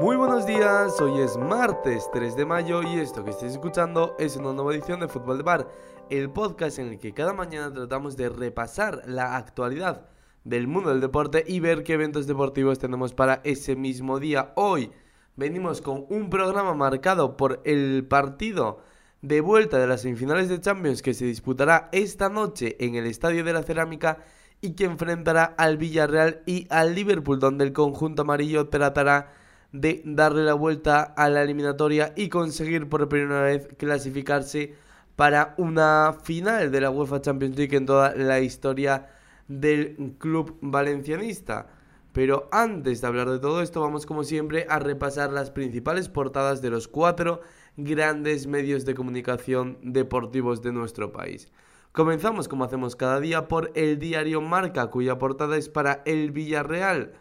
Muy buenos días, hoy es martes 3 de mayo y esto que estáis escuchando es una nueva edición de Fútbol de Bar, el podcast en el que cada mañana tratamos de repasar la actualidad del mundo del deporte y ver qué eventos deportivos tenemos para ese mismo día. Hoy venimos con un programa marcado por el partido de vuelta de las semifinales de Champions que se disputará esta noche en el Estadio de la Cerámica y que enfrentará al Villarreal y al Liverpool, donde el conjunto amarillo tratará de darle la vuelta a la eliminatoria y conseguir por primera vez clasificarse para una final de la UEFA Champions League en toda la historia del club valencianista. Pero antes de hablar de todo esto, vamos como siempre a repasar las principales portadas de los cuatro grandes medios de comunicación deportivos de nuestro país. Comenzamos como hacemos cada día por el diario Marca, cuya portada es para el Villarreal.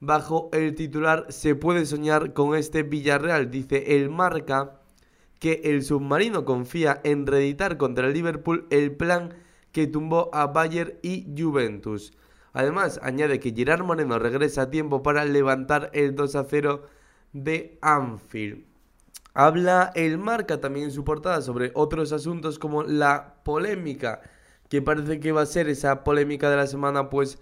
Bajo el titular Se puede soñar con este Villarreal, dice el Marca que el submarino confía en reeditar contra el Liverpool el plan que tumbó a Bayern y Juventus. Además, añade que Gerard Moreno regresa a tiempo para levantar el 2 a 0 de Anfield. Habla el marca también en su portada sobre otros asuntos como la polémica, que parece que va a ser esa polémica de la semana, pues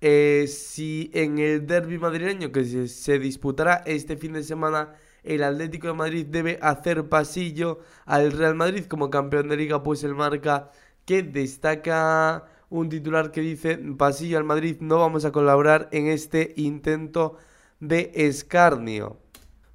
eh, si en el derby madrileño que se, disputará este fin de semana, el Atlético de Madrid debe hacer pasillo al Real Madrid como campeón de liga, pues el marca que destaca un titular que dice pasillo al Madrid, no vamos a colaborar en este intento de escarnio.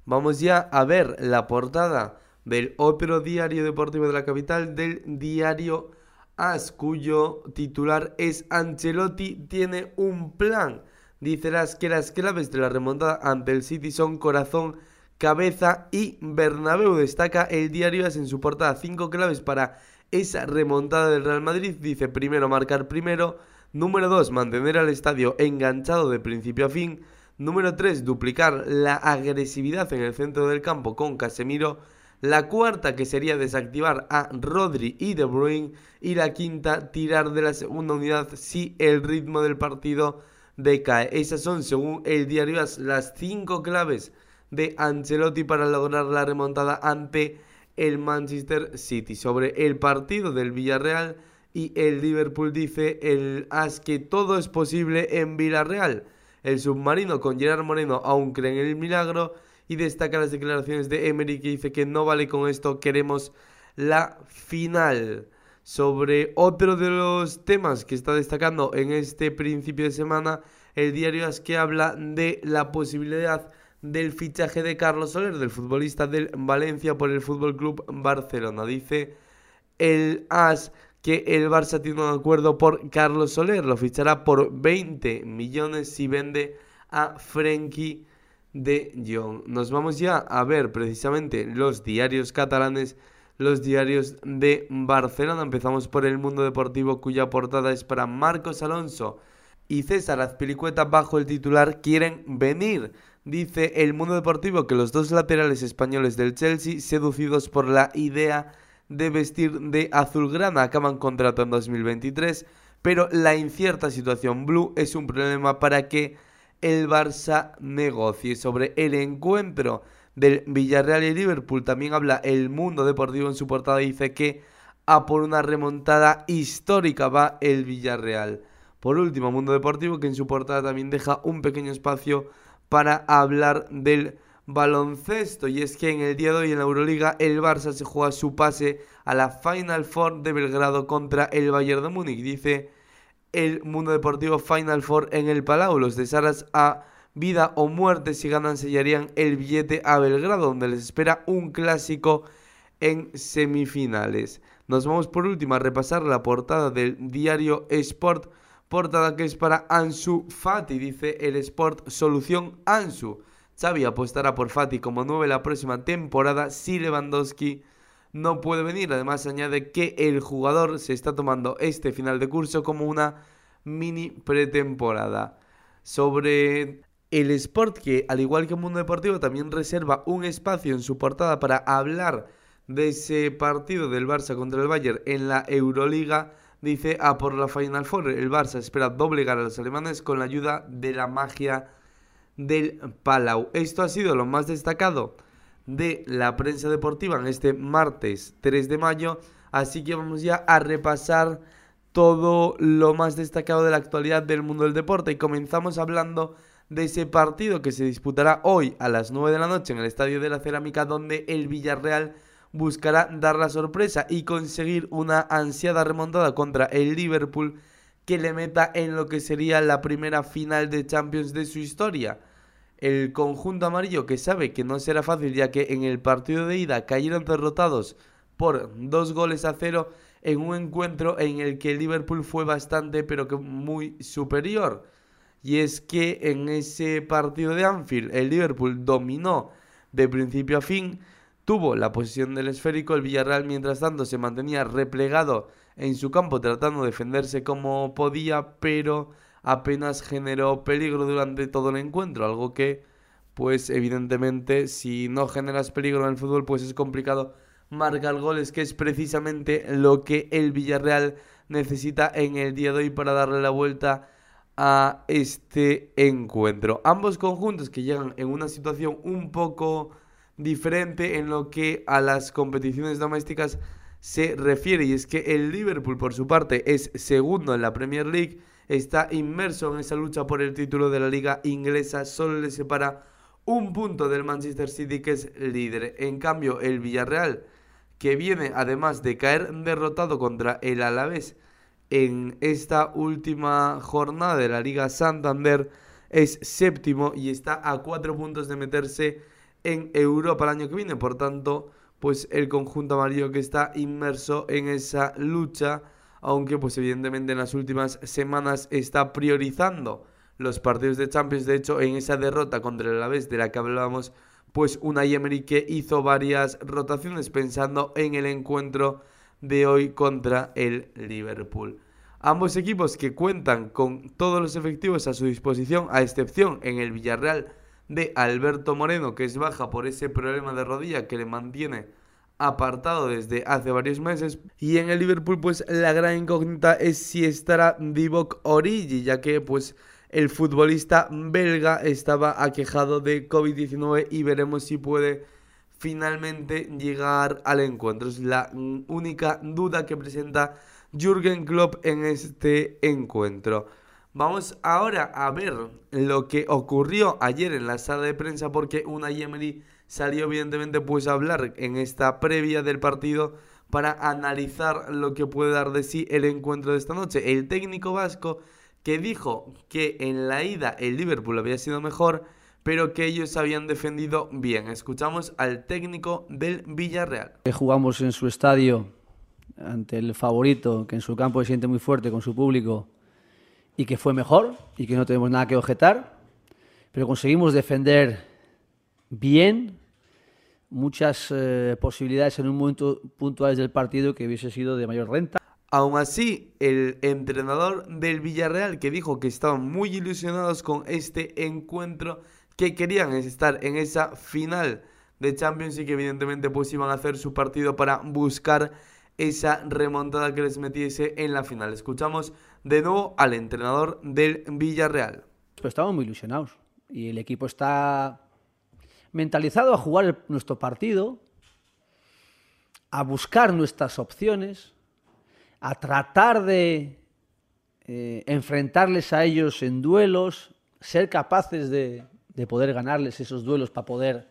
Vamos ya a ver la portada del otro diario deportivo de la capital, del diario AS, cuyo titular es Ancelotti tiene un plan. Dice que las claves de la remontada ante el City son corazón, cabeza y Bernabéu. Destaca el diario AS en su portada cinco claves para esa remontada del Real Madrid. Dice primero marcar primero, número dos mantener al estadio enganchado de principio a fin. Número 3, duplicar la agresividad en el centro del campo con Casemiro. La cuarta, que sería desactivar a Rodri y De Bruyne. Y la quinta, tirar de la segunda unidad si el ritmo del partido decae. Esas son, según el diario las cinco claves de Ancelotti para lograr la remontada ante el Manchester City. Sobre el partido del Villarreal y el Liverpool dice el As que todo es posible en Villarreal. El submarino con Gerard Moreno aún cree en el milagro y destaca las declaraciones de Emery que dice que no vale con esto, queremos la final. Sobre otro de los temas que está destacando en este principio de semana, el diario es que habla de la posibilidad del fichaje de Carlos Soler, del futbolista del Valencia por el Fútbol Club Barcelona. Dice el AS que el Barça tiene un acuerdo por Carlos Soler. Lo fichará por 20 millones si vende a Frenkie de Jong. Nos vamos ya a ver precisamente los diarios catalanes, los diarios de Barcelona. Empezamos por el Mundo Deportivo cuya portada es para Marcos Alonso y César Azpilicueta bajo el titular Quieren venir. Dice el Mundo Deportivo que los dos laterales españoles del Chelsea, seducidos por la idea de vestir de azulgrana acaban contrato en 2023, pero la incierta situación blue es un problema para que el Barça negocie. Sobre el encuentro del Villarreal y Liverpool también habla el mundo deportivo en su portada y dice que a por una remontada histórica va el Villarreal. Por último, Mundo Deportivo que en su portada también deja un pequeño espacio para hablar del baloncesto y es que en el día de hoy en la Euroliga el Barça se juega su pase a la Final Four de Belgrado contra el Bayern de Múnich. Dice el Mundo Deportivo Final Four en el Palau. Los de Saras a vida o muerte si ganan sellarían el billete a Belgrado donde les espera un clásico en semifinales. Nos vamos por último a repasar la portada del diario Sport, portada que es para Ansu Fati, dice el Sport Solución Ansu. Xavi apostará por Fati como nueve la próxima temporada si Lewandowski no puede venir. Además añade que el jugador se está tomando este final de curso como una mini pretemporada. Sobre el Sport que al igual que el Mundo Deportivo también reserva un espacio en su portada para hablar de ese partido del Barça contra el Bayern en la Euroliga. Dice a por la Final Four. El Barça espera doblegar a los alemanes con la ayuda de la magia del Palau. Esto ha sido lo más destacado de la prensa deportiva en este martes 3 de mayo, así que vamos ya a repasar todo lo más destacado de la actualidad del mundo del deporte y comenzamos hablando de ese partido que se disputará hoy a las 9 de la noche en el Estadio de la Cerámica donde el Villarreal buscará dar la sorpresa y conseguir una ansiada remontada contra el Liverpool que le meta en lo que sería la primera final de Champions de su historia. El conjunto amarillo que sabe que no será fácil ya que en el partido de ida cayeron derrotados por dos goles a cero en un encuentro en el que Liverpool fue bastante pero que muy superior. Y es que en ese partido de Anfield el Liverpool dominó de principio a fin, tuvo la posición del esférico, el Villarreal mientras tanto se mantenía replegado en su campo tratando de defenderse como podía, pero apenas generó peligro durante todo el encuentro, algo que pues evidentemente si no generas peligro en el fútbol pues es complicado marcar goles, que es precisamente lo que el Villarreal necesita en el día de hoy para darle la vuelta a este encuentro. Ambos conjuntos que llegan en una situación un poco diferente en lo que a las competiciones domésticas se refiere y es que el Liverpool por su parte es segundo en la Premier League, está inmerso en esa lucha por el título de la liga inglesa, solo le separa un punto del Manchester City que es líder. En cambio el Villarreal que viene además de caer derrotado contra el Alavés en esta última jornada de la Liga Santander, es séptimo y está a cuatro puntos de meterse en Europa el año que viene. Por tanto, pues el conjunto amarillo que está inmerso en esa lucha, aunque pues evidentemente en las últimas semanas está priorizando los partidos de Champions. De hecho, en esa derrota contra el Alavés de la que hablábamos pues una Emery que hizo varias rotaciones pensando en el encuentro de hoy contra el Liverpool. Ambos equipos que cuentan con todos los efectivos a su disposición, a excepción en el Villarreal de Alberto Moreno, que es baja por ese problema de rodilla que le mantiene apartado desde hace varios meses. Y en el Liverpool, pues la gran incógnita es si estará Divock Origi, ya que pues el futbolista belga estaba aquejado de COVID-19 y veremos si puede finalmente llegar al encuentro. Es la única duda que presenta Jürgen Klopp en este encuentro. Vamos ahora a ver lo que ocurrió ayer en la sala de prensa porque una Emery salió evidentemente pues a hablar en esta previa del partido para analizar lo que puede dar de sí el encuentro de esta noche. El técnico vasco que dijo que en la ida el Liverpool había sido mejor, pero que ellos habían defendido bien. Escuchamos al técnico del Villarreal. Jugamos en su estadio ante el favorito, que en su campo se siente muy fuerte con su público y que fue mejor y que no tenemos nada que objetar, pero conseguimos defender bien muchas eh, posibilidades en un momento puntual del partido que hubiese sido de mayor renta. Aún así, el entrenador del Villarreal que dijo que estaban muy ilusionados con este encuentro, que querían estar en esa final de Champions y que evidentemente pues iban a hacer su partido para buscar esa remontada que les metiese en la final. Escuchamos de nuevo al entrenador del Villarreal. Pues estamos muy ilusionados y el equipo está mentalizado a jugar nuestro partido, a buscar nuestras opciones a tratar de eh, enfrentarles a ellos en duelos, ser capaces de, poder ganarles esos duelos para poder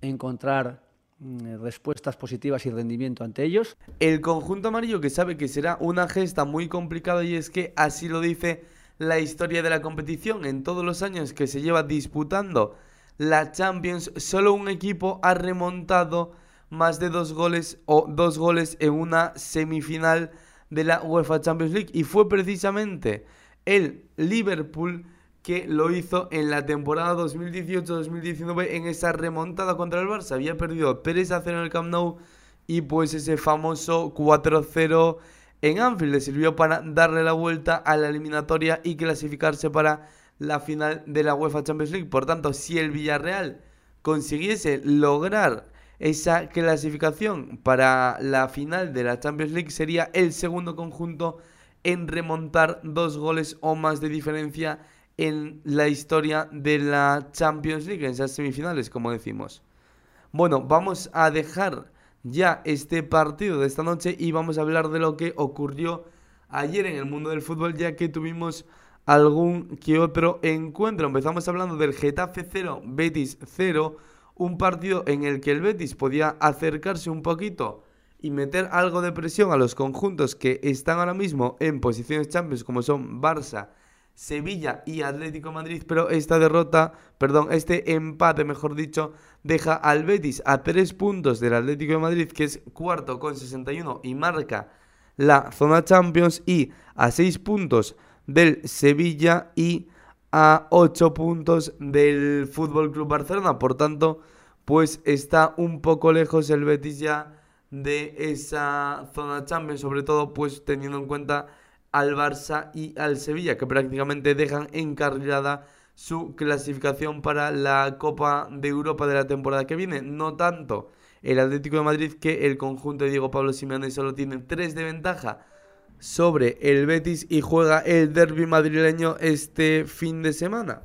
encontrar mm, respuestas positivas y rendimiento ante ellos. El conjunto amarillo que sabe que será una gesta muy complicada y es que así lo dice la historia de la competición. En todos los años que se lleva disputando la Champions, solo un equipo ha remontado más de dos goles o dos goles en una semifinal de la UEFA Champions League y fue precisamente el Liverpool que lo hizo en la temporada 2018-2019 en esa remontada contra el Barça. Había perdido 3 a 0 en el Camp Nou y pues ese famoso 4-0 en Anfield le sirvió para darle la vuelta a la eliminatoria y clasificarse para la final de la UEFA Champions League. Por tanto, si el Villarreal consiguiese lograr esa clasificación para la final de la Champions League sería el segundo conjunto en remontar dos goles o más de diferencia en la historia de la Champions League, en esas semifinales, como decimos. Bueno, vamos a dejar ya este partido de esta noche y vamos a hablar de lo que ocurrió ayer en el mundo del fútbol, ya que tuvimos algún que otro encuentro. Empezamos hablando del Getafe 0, Betis 0, un partido en el que el Betis podía acercarse un poquito y meter algo de presión a los conjuntos que están ahora mismo en posiciones champions como son Barça, Sevilla y Atlético Madrid, pero esta derrota, perdón, este empate, mejor dicho, deja al Betis a tres puntos del Atlético de Madrid, que es cuarto con 61 y marca la zona Champions, y a seis puntos del Sevilla y a ocho puntos del Fútbol Club Barcelona. Por tanto, pues está un poco lejos el Betis ya de esa zona Champions, sobre todo pues teniendo en cuenta al Barça y al Sevilla, que prácticamente dejan encarrilada su clasificación para la Copa de Europa de la temporada que viene. No tanto el Atlético de Madrid, que el conjunto de Diego Pablo Simeone solo tiene 3 de ventaja sobre el Betis y juega el derby madrileño este fin de semana.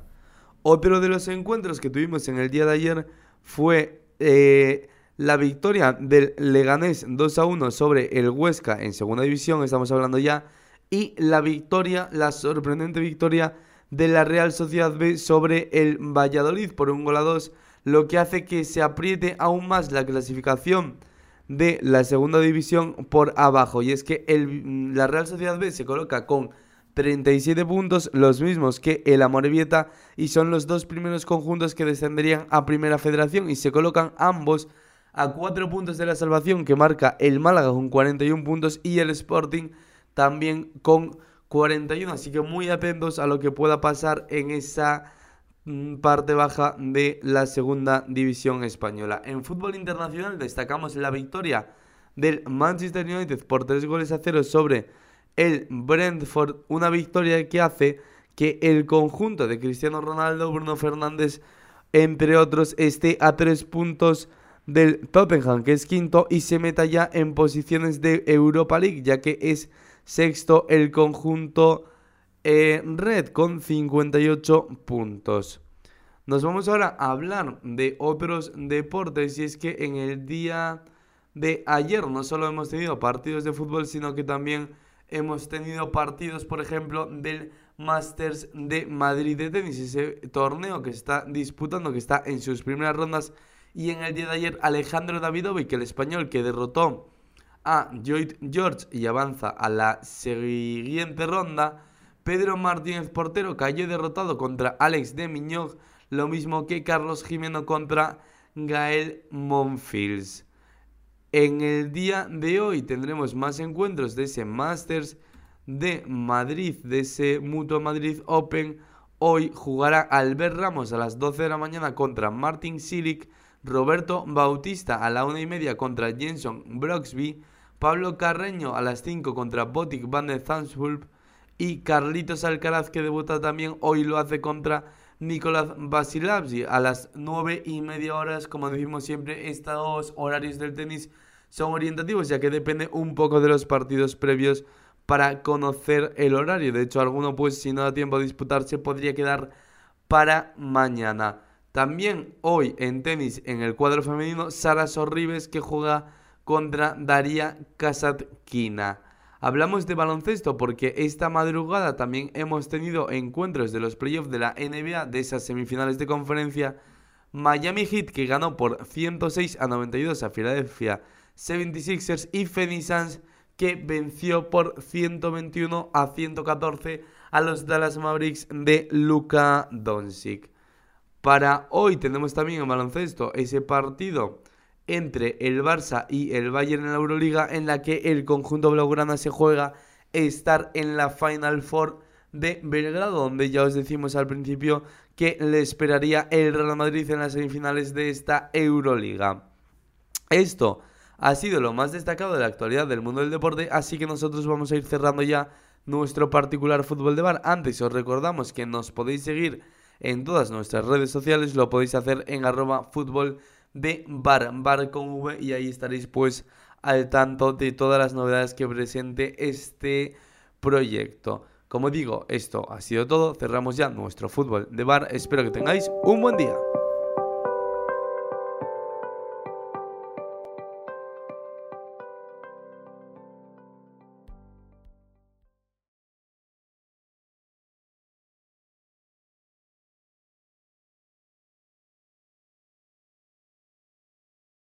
Otro de los encuentros que tuvimos en el día de ayer fue eh, la victoria del Leganés 2 a 1 sobre el Huesca en segunda división, estamos hablando ya y la victoria, la sorprendente victoria de la Real Sociedad B sobre el Valladolid por un gol a dos, lo que hace que se apriete aún más la clasificación de la segunda división por abajo. Y es que el, la Real Sociedad B se coloca con 37 puntos, los mismos que el Amorebieta, y son los dos primeros conjuntos que descenderían a Primera Federación y se colocan ambos a 4 puntos de la salvación que marca el Málaga con 41 puntos y el Sporting también con 41. Así que muy atentos a lo que pueda pasar en esa parte baja de la segunda división española. En fútbol internacional destacamos la victoria del Manchester United por 3 goles a 0 sobre el Brentford. Una victoria que hace que el conjunto de Cristiano Ronaldo, Bruno Fernández, entre otros, esté a 3 puntos del Tottenham, que es quinto, y se meta ya en posiciones de Europa League, ya que es Sexto, el conjunto eh, Red con 58 puntos. Nos vamos ahora a hablar de otros deportes y es que en el día de ayer no solo hemos tenido partidos de fútbol, sino que también hemos tenido partidos, por ejemplo, del Masters de Madrid de tenis, ese torneo que está disputando, que está en sus primeras rondas. Y en el día de ayer, Alejandro Davidovic, el español que derrotó a George y avanza a la siguiente ronda. Pedro Martínez Portero cayó derrotado contra Alex de Miñog, lo mismo que Carlos Jimeno contra Gael Monfils. En el día de hoy tendremos más encuentros de ese Masters de Madrid, de ese Mutuo Madrid Open. Hoy jugará Albert Ramos a las 12 de la mañana contra Martin Silic, Roberto Bautista a la una y media contra Jenson Broxby, Pablo Carreño a las 5 contra Botic van der Zandschulp y Carlitos Alcaraz que debuta también hoy lo hace contra Nicolás Basilavsi a las 9 y media horas. Como decimos siempre, estos horarios del tenis son orientativos ya que depende un poco de los partidos previos para conocer el horario. De hecho, alguno pues si no da tiempo a disputarse podría quedar para mañana. También hoy en tenis en el cuadro femenino, Sara Sorribes que juega contra Daria Kasatkina. Hablamos de baloncesto porque esta madrugada también hemos tenido encuentros de los playoffs de la NBA de esas semifinales de conferencia. Miami Heat que ganó por 106 a 92 a Philadelphia 76ers y Phoenix Suns que venció por 121 a 114 a los Dallas Mavericks de Luka Doncic. Para hoy tenemos también en baloncesto ese partido entre el Barça y el Bayern en la Euroliga en la que el conjunto blaugrana se juega estar en la Final Four de Belgrado, donde ya os decimos al principio que le esperaría el Real Madrid en las semifinales de esta Euroliga. Esto ha sido lo más destacado de la actualidad del mundo del deporte, así que nosotros vamos a ir cerrando ya nuestro particular fútbol de bar. Antes os recordamos que nos podéis seguir en todas nuestras redes sociales, lo podéis hacer en arroba fútbol de bar, bar con V, y ahí estaréis pues al tanto de todas las novedades que presente este proyecto. Como digo, esto ha sido todo. Cerramos ya nuestro fútbol de bar. Espero que tengáis un buen día.